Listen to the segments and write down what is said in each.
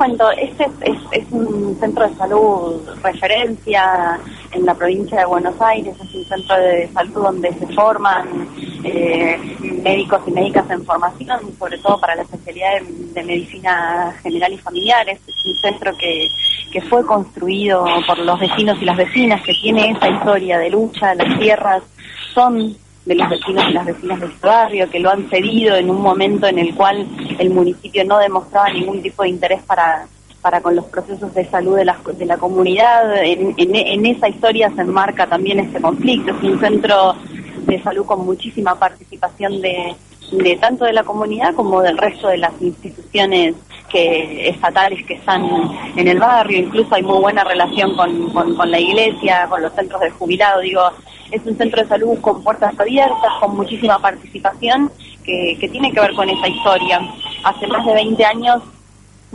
cuento, este es, un centro de salud referencia en la provincia de Buenos Aires, es un centro de salud donde se forman eh, médicos y médicas en formación, sobre todo para la especialidad de, medicina general y familiar. Es, un centro que, que fue construido por los vecinos y las vecinas, que tiene esa historia de lucha, las tierras son de los vecinos y las vecinas de este barrio, que lo han cedido en un momento en el cual el municipio no demostraba ningún tipo de interés para, para con los procesos de salud de la, de la comunidad. En, en, esa historia se enmarca también este conflicto. Es un centro de salud con muchísima participación de, de tanto de la comunidad como del resto de las instituciones que estatales que están en el barrio, incluso hay muy buena relación con, con, con la iglesia, con los centros de jubilado, digo, es un centro de salud con puertas abiertas, con muchísima participación, que, tiene que ver con esa historia. Hace más de 20 años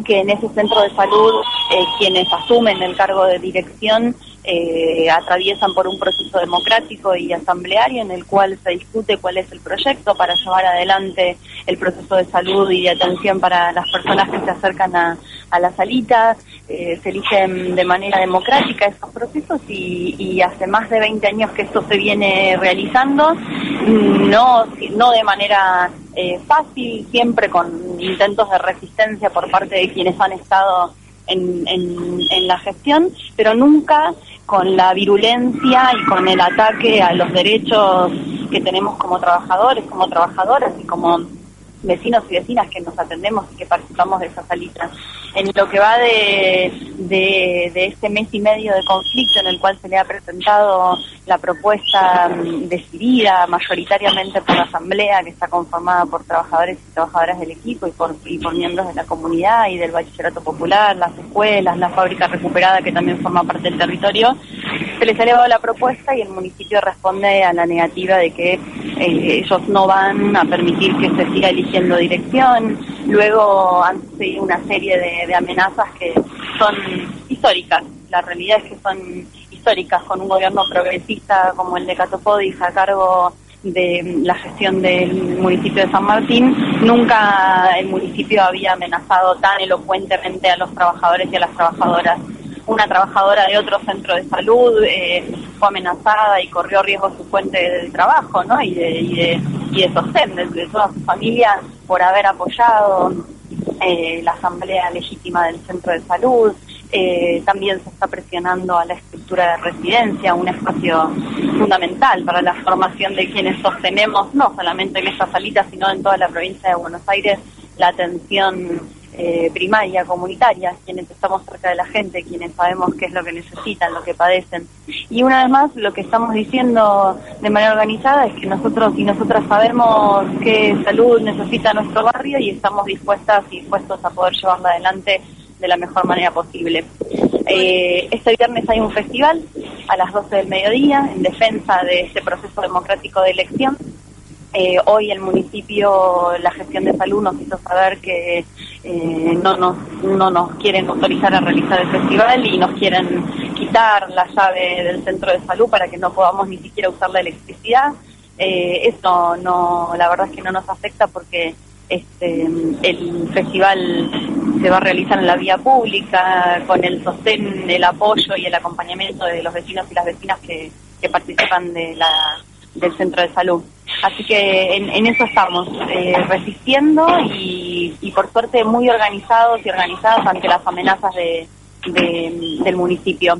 que en ese centro de salud eh, quienes asumen el cargo de dirección eh, atraviesan por un proceso democrático y asambleario en el cual se discute cuál es el proyecto para llevar adelante el proceso de salud y de atención para las personas que se acercan a, a la salita. Eh, se eligen de manera democrática esos procesos y, hace más de 20 años que esto se viene realizando, no, no de manera eh, fácil, siempre con intentos de resistencia por parte de quienes han estado en, en la gestión, pero nunca con la virulencia y con el ataque a los derechos que tenemos como trabajadores, como trabajadoras y como vecinos y vecinas que nos atendemos y que participamos de esa salita. En lo que va de, de, este mes y medio de conflicto en el cual se le ha presentado la propuesta mm, decidida mayoritariamente por la Asamblea, que está conformada por trabajadores y trabajadoras del equipo y por, y por miembros de la comunidad y del Bachillerato Popular, las escuelas, la fábrica recuperada que también forma parte del territorio, se les ha elevado la propuesta y el municipio responde a la negativa de que eh, ellos no van a permitir que se siga eligiendo dirección. Luego han seguido una serie de, amenazas que son históricas. La realidad es que son históricas con un gobierno progresista como el de Catopodis a cargo de la gestión del municipio de San Martín, nunca el municipio había amenazado tan elocuentemente a los trabajadores y a las trabajadoras una trabajadora de otro centro de salud eh, fue amenazada y corrió riesgo su fuente de trabajo, ¿no? Y de, y de, y de sostén de, toda su familia por haber apoyado eh, la asamblea legítima del centro de salud. Eh, también se está presionando a la estructura de residencia, un espacio fundamental para la formación de quienes sostenemos, no solamente en esta salita, sino en toda la provincia de Buenos Aires, la atención eh, primaria, comunitaria, quienes estamos cerca de la gente, quienes sabemos qué es lo que necesitan, lo que padecen. Y una vez más, lo que estamos diciendo de manera organizada es que nosotros y nosotras sabemos qué salud necesita nuestro barrio y estamos dispuestas y dispuestos a poder llevarla adelante de la mejor manera posible. Eh, este viernes hay un festival a las 12 del mediodía en defensa de este proceso democrático de elección eh, hoy el municipio, la gestión de salud nos hizo saber que eh, no, nos, no nos quieren autorizar a realizar el festival y nos quieren quitar la llave del centro de salud para que no podamos ni siquiera usar la electricidad. Eh, eso no, la verdad es que no nos afecta porque este, el festival se va a realizar en la vía pública con el sostén, el apoyo y el acompañamiento de los vecinos y las vecinas que, que participan de la, del centro de salud. Así que en, eso estamos, eh, resistiendo y, por suerte muy organizados y organizadas ante las amenazas de, del municipio.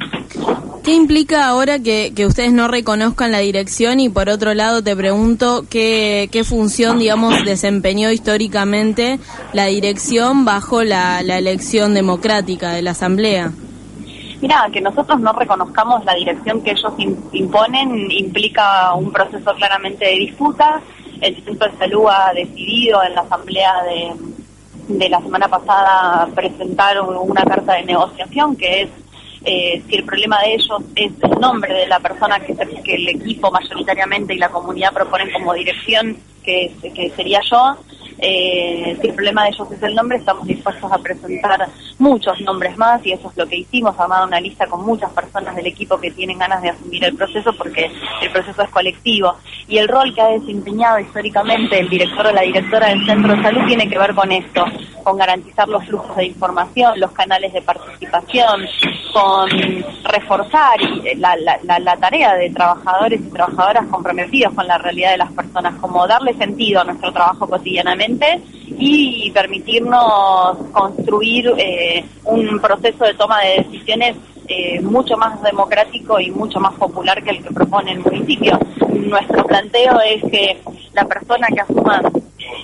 ¿Qué implica ahora que, ustedes no reconozcan la dirección? Y por otro lado te pregunto qué, qué función, digamos, desempeñó históricamente la dirección bajo la, la elección democrática de la Asamblea. Mira, que nosotros no reconozcamos la dirección que ellos imponen implica un proceso claramente de disputa. El Centro de Salud ha decidido en la asamblea de, la semana pasada presentar una carta de negociación que es eh, si el problema de ellos es el nombre de la persona que, que el equipo mayoritariamente y la comunidad proponen como dirección, que, que sería yo, eh, si el problema de ellos es el nombre, estamos dispuestos a presentar muchos nombres más y eso es lo que hicimos, armado una lista con muchas personas del equipo que tienen ganas de asumir el proceso porque el proceso es colectivo. Y el rol que ha desempeñado históricamente el director o la directora del centro de salud tiene que ver con esto, con garantizar los flujos de información, los canales de participación, con reforzar la, la, la tarea de trabajadores y trabajadoras comprometidos con la realidad de las personas, como darle sentido a nuestro trabajo cotidianamente y permitirnos construir eh, un proceso de toma de decisiones eh, mucho más democrático y mucho más popular que el que propone el municipio. Nuestro planteo es que la persona que asuma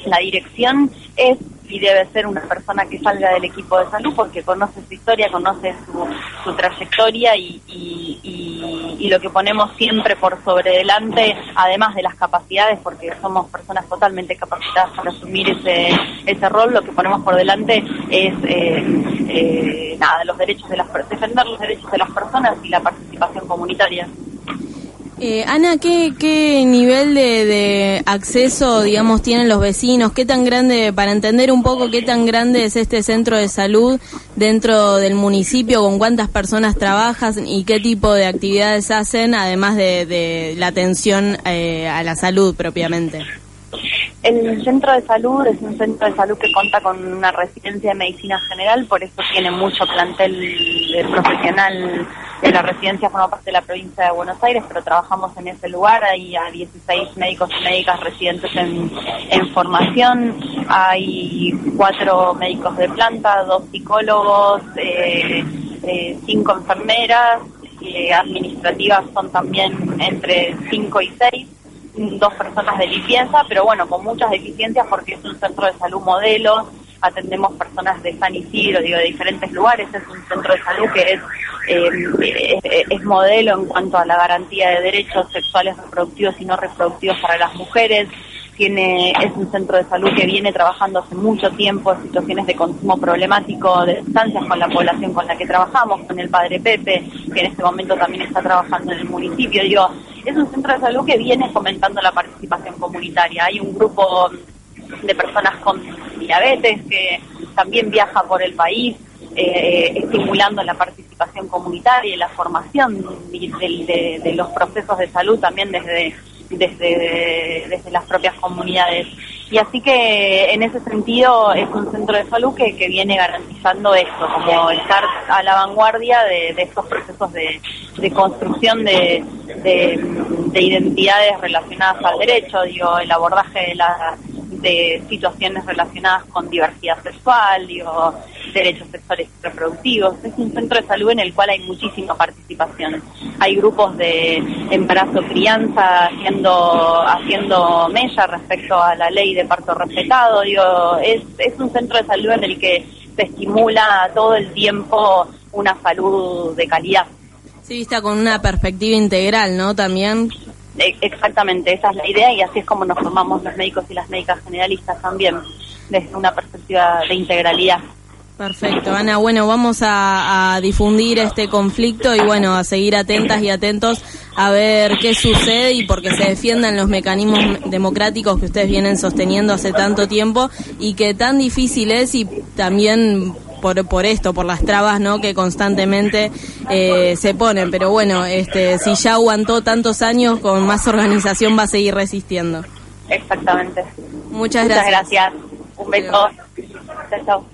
la dirección es y debe ser una persona que salga del equipo de salud porque conoce su historia, conoce su, su trayectoria y, y, lo que ponemos siempre por sobre delante, además de las capacidades, porque somos personas totalmente capacitadas para asumir ese, ese rol, lo que ponemos por delante es eh, eh, nada, los derechos de las defender los derechos de las personas y la participación comunitaria. Eh, Ana, ¿qué, ¿qué, nivel de, acceso, digamos, tienen los vecinos? ¿Qué tan grande, para entender un poco qué tan grande es este centro de salud dentro del municipio, con cuántas personas trabajan y qué tipo de actividades hacen, además de, la atención eh, a la salud propiamente? El centro de salud es un centro de salud que cuenta con una residencia de medicina general, por eso tiene mucho plantel profesional de la residencia, forma parte de la provincia de Buenos Aires, pero trabajamos en ese lugar, hay a 16 médicos y médicas residentes en, formación, hay cuatro médicos de planta, dos psicólogos, eh, eh, cinco enfermeras, eh, administrativas son también entre cinco y seis dos personas de limpieza, pero bueno, con muchas deficiencias porque es un centro de salud modelo, atendemos personas de San Isidro, digo, de diferentes lugares, es un centro de salud que es, eh, es, modelo en cuanto a la garantía de derechos sexuales reproductivos y no reproductivos para las mujeres, tiene, es un centro de salud que viene trabajando hace mucho tiempo en situaciones de consumo problemático de sustancias con la población con la que trabajamos, con el padre Pepe, que en este momento también está trabajando en el municipio. Digo, es un centro de salud que viene fomentando la participación comunitaria. Hay un grupo de personas con diabetes que también viaja por el país, eh, estimulando la participación comunitaria y la formación de, los procesos de salud también desde, desde, desde las propias comunidades. Y así que en ese sentido es un centro de salud que, que viene garantizando esto, como estar a la vanguardia de, de estos procesos de, de construcción de, de, identidades relacionadas al derecho, digo, el abordaje de la de situaciones relacionadas con diversidad sexual, digo, derechos sexuales y reproductivos. Es un centro de salud en el cual hay muchísima participación. Hay grupos de embarazo crianza haciendo haciendo mella respecto a la ley de parto respetado. Digo, es, es un centro de salud en el que se estimula todo el tiempo una salud de calidad. Sí, está con una perspectiva integral, ¿no? También. E, exactamente, esa es la idea y así es como nos formamos los médicos y las médicas generalistas también, desde una perspectiva de integralidad. Perfecto, Ana. Bueno, vamos a, difundir este conflicto y bueno, a seguir atentas y atentos a ver qué sucede y porque se defiendan los mecanismos democráticos que ustedes vienen sosteniendo hace tanto tiempo y que tan difícil es y también por, por esto, por las trabas ¿no? que constantemente eh, se ponen. Pero bueno, este, si ya aguantó tantos años, con más organización va a seguir resistiendo. Exactamente. Muchas gracias. Muchas gracias. Un beso. Chao, chao.